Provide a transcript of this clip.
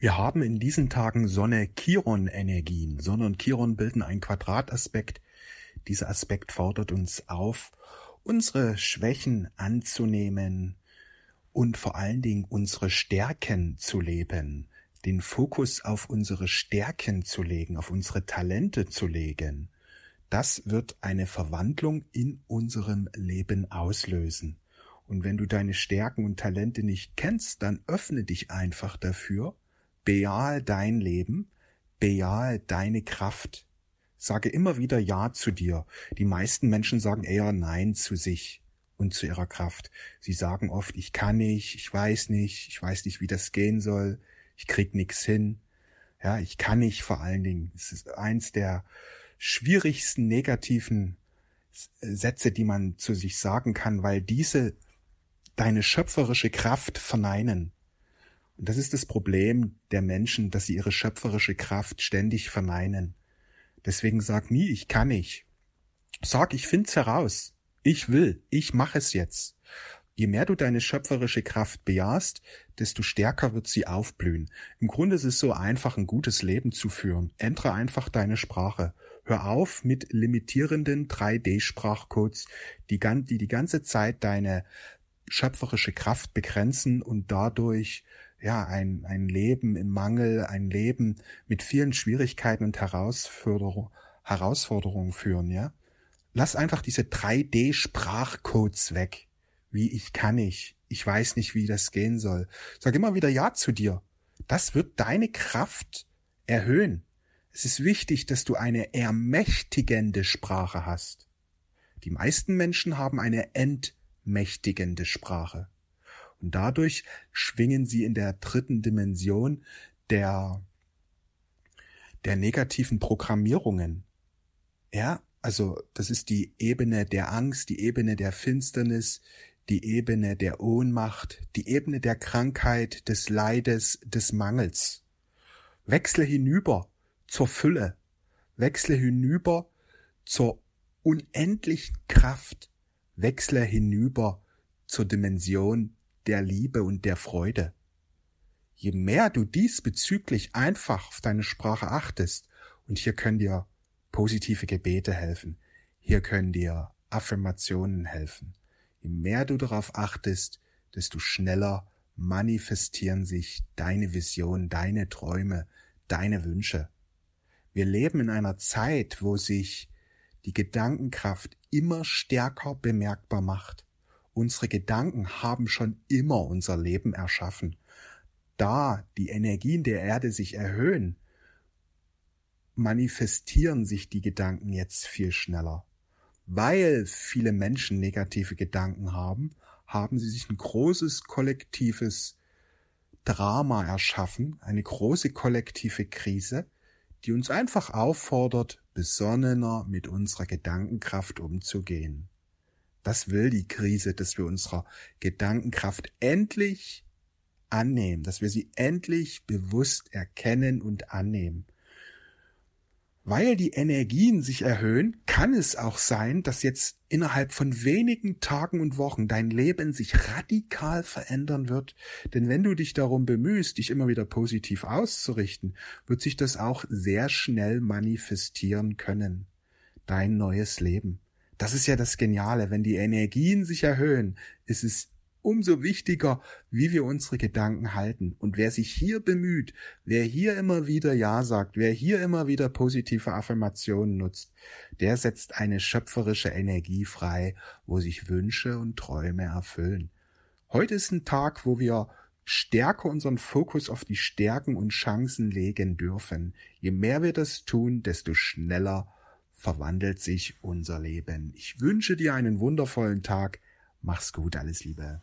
Wir haben in diesen Tagen Sonne-Chiron-Energien. Sonne und Chiron bilden einen Quadrataspekt. Dieser Aspekt fordert uns auf, unsere Schwächen anzunehmen und vor allen Dingen unsere Stärken zu leben, den Fokus auf unsere Stärken zu legen, auf unsere Talente zu legen. Das wird eine Verwandlung in unserem Leben auslösen. Und wenn du deine Stärken und Talente nicht kennst, dann öffne dich einfach dafür, Bejahe dein Leben, bejahe deine Kraft. Sage immer wieder Ja zu dir. Die meisten Menschen sagen eher Nein zu sich und zu ihrer Kraft. Sie sagen oft, ich kann nicht, ich weiß nicht, ich weiß nicht, wie das gehen soll, ich krieg nix hin. Ja, ich kann nicht vor allen Dingen. Es ist eins der schwierigsten negativen Sätze, die man zu sich sagen kann, weil diese deine schöpferische Kraft verneinen. Und das ist das Problem der Menschen, dass sie ihre schöpferische Kraft ständig verneinen. Deswegen sag nie, ich kann nicht. Sag, ich find's heraus. Ich will. Ich mache es jetzt. Je mehr du deine schöpferische Kraft bejahst, desto stärker wird sie aufblühen. Im Grunde ist es so einfach, ein gutes Leben zu führen. Ändere einfach deine Sprache. Hör auf mit limitierenden 3D-Sprachcodes, die, die die ganze Zeit deine schöpferische Kraft begrenzen und dadurch ja, ein, ein Leben im Mangel, ein Leben mit vielen Schwierigkeiten und Herausforderung, Herausforderungen führen, ja. Lass einfach diese 3D-Sprachcodes weg. Wie ich kann nicht. Ich weiß nicht, wie das gehen soll. Sag immer wieder Ja zu dir. Das wird deine Kraft erhöhen. Es ist wichtig, dass du eine ermächtigende Sprache hast. Die meisten Menschen haben eine entmächtigende Sprache. Und dadurch schwingen sie in der dritten Dimension der, der negativen Programmierungen. Ja, also das ist die Ebene der Angst, die Ebene der Finsternis, die Ebene der Ohnmacht, die Ebene der Krankheit, des Leides, des Mangels. Wechsle hinüber zur Fülle, wechsle hinüber zur unendlichen Kraft, wechsle hinüber zur Dimension der Liebe und der Freude. Je mehr du diesbezüglich einfach auf deine Sprache achtest, und hier können dir positive Gebete helfen, hier können dir Affirmationen helfen, je mehr du darauf achtest, desto schneller manifestieren sich deine Visionen, deine Träume, deine Wünsche. Wir leben in einer Zeit, wo sich die Gedankenkraft immer stärker bemerkbar macht. Unsere Gedanken haben schon immer unser Leben erschaffen. Da die Energien der Erde sich erhöhen, manifestieren sich die Gedanken jetzt viel schneller. Weil viele Menschen negative Gedanken haben, haben sie sich ein großes kollektives Drama erschaffen, eine große kollektive Krise, die uns einfach auffordert, besonnener mit unserer Gedankenkraft umzugehen. Das will die Krise, dass wir unserer Gedankenkraft endlich annehmen, dass wir sie endlich bewusst erkennen und annehmen. Weil die Energien sich erhöhen, kann es auch sein, dass jetzt innerhalb von wenigen Tagen und Wochen dein Leben sich radikal verändern wird. Denn wenn du dich darum bemühst, dich immer wieder positiv auszurichten, wird sich das auch sehr schnell manifestieren können. Dein neues Leben. Das ist ja das Geniale. Wenn die Energien sich erhöhen, ist es umso wichtiger, wie wir unsere Gedanken halten. Und wer sich hier bemüht, wer hier immer wieder Ja sagt, wer hier immer wieder positive Affirmationen nutzt, der setzt eine schöpferische Energie frei, wo sich Wünsche und Träume erfüllen. Heute ist ein Tag, wo wir stärker unseren Fokus auf die Stärken und Chancen legen dürfen. Je mehr wir das tun, desto schneller verwandelt sich unser Leben. Ich wünsche dir einen wundervollen Tag. Mach's gut, alles Liebe.